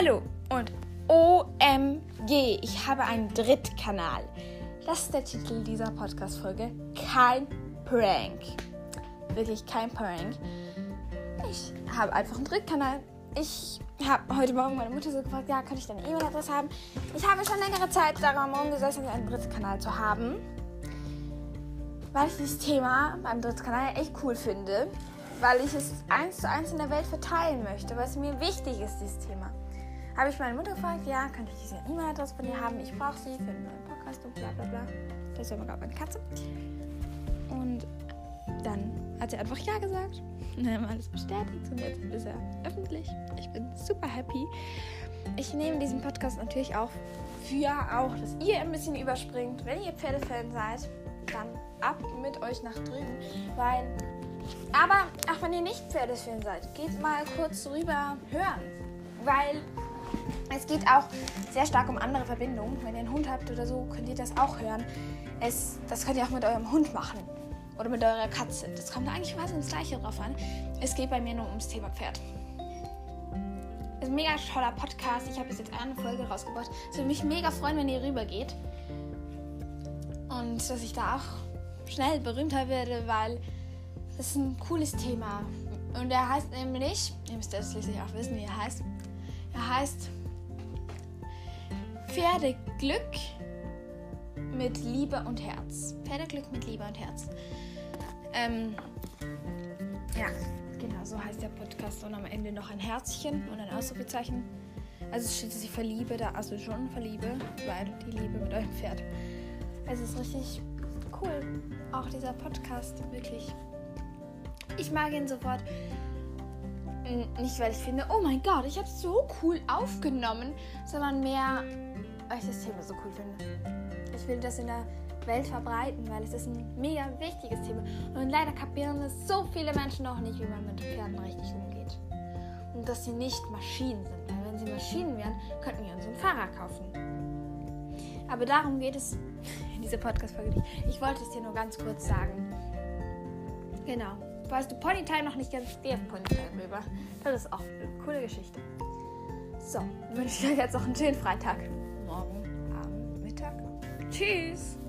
Hallo und OMG, ich habe einen Drittkanal. Das ist der Titel dieser Podcast-Folge. Kein Prank. Wirklich kein Prank. Ich habe einfach einen Drittkanal. Ich habe heute Morgen meine Mutter so gefragt, ja, kann ich deine E-Mail-Adresse haben? Ich habe schon längere Zeit daran umgesessen, einen Drittkanal zu haben. Weil ich dieses Thema beim Drittkanal echt cool finde. Weil ich es eins zu eins in der Welt verteilen möchte, weil es mir wichtig ist, dieses Thema. Habe ich meine Mutter gefragt, ja, könnte ich diese E-Mail-Adresse von dir haben? Ich brauche sie für einen neuen Podcast und bla bla bla. Das ist aber gerade meine Katze. Und dann hat sie einfach Ja gesagt. Und dann haben wir alles bestätigt und jetzt ist er öffentlich. Ich bin super happy. Ich nehme diesen Podcast natürlich auch für auch, dass ihr ein bisschen überspringt. Wenn ihr Pferdefan seid, dann ab mit euch nach drüben. Weil, aber auch wenn ihr nicht Pferdefan seid, geht mal kurz rüber hören. Weil es geht auch sehr stark um andere Verbindungen. Wenn ihr einen Hund habt oder so, könnt ihr das auch hören. Es, das könnt ihr auch mit eurem Hund machen. Oder mit eurer Katze. Das kommt eigentlich quasi ins Gleiche drauf an. Es geht bei mir nur ums Thema Pferd. Es ist ein mega toller Podcast. Ich habe jetzt eine Folge rausgebracht. Es würde mich mega freuen, wenn ihr rübergeht. Und dass ich da auch schnell berühmter werde, weil es ein cooles Thema. Und er heißt nämlich, ihr müsst das schließlich auch wissen, wie er heißt. Er heißt Pferdeglück mit Liebe und Herz. Pferdeglück mit Liebe und Herz. Ähm, ja, genau, so heißt der Podcast. Und am Ende noch ein Herzchen und ein Ausrufezeichen. Also steht, dass ich verliebe, da also schon verliebe, weil die Liebe mit eurem Pferd. Es ist richtig cool. Auch dieser Podcast, wirklich. Ich mag ihn sofort. Nicht, weil ich finde, oh mein Gott, ich habe es so cool aufgenommen, sondern mehr, weil ich das Thema so cool finde. Ich will das in der Welt verbreiten, weil es ist ein mega wichtiges Thema. Und leider kapieren es so viele Menschen noch nicht, wie man mit Pferden richtig umgeht. Und dass sie nicht Maschinen sind. Weil wenn sie Maschinen wären, könnten wir uns einen Fahrer kaufen. Aber darum geht es in dieser Podcast-Folge nicht. Ich wollte es dir nur ganz kurz sagen. Genau. Falls du Ponytime noch nicht geh auf Ponytime rüber. Das ist auch eine coole Geschichte. So, wünsche ich euch jetzt noch einen schönen Freitag. Morgen, Abend, Mittag. Tschüss.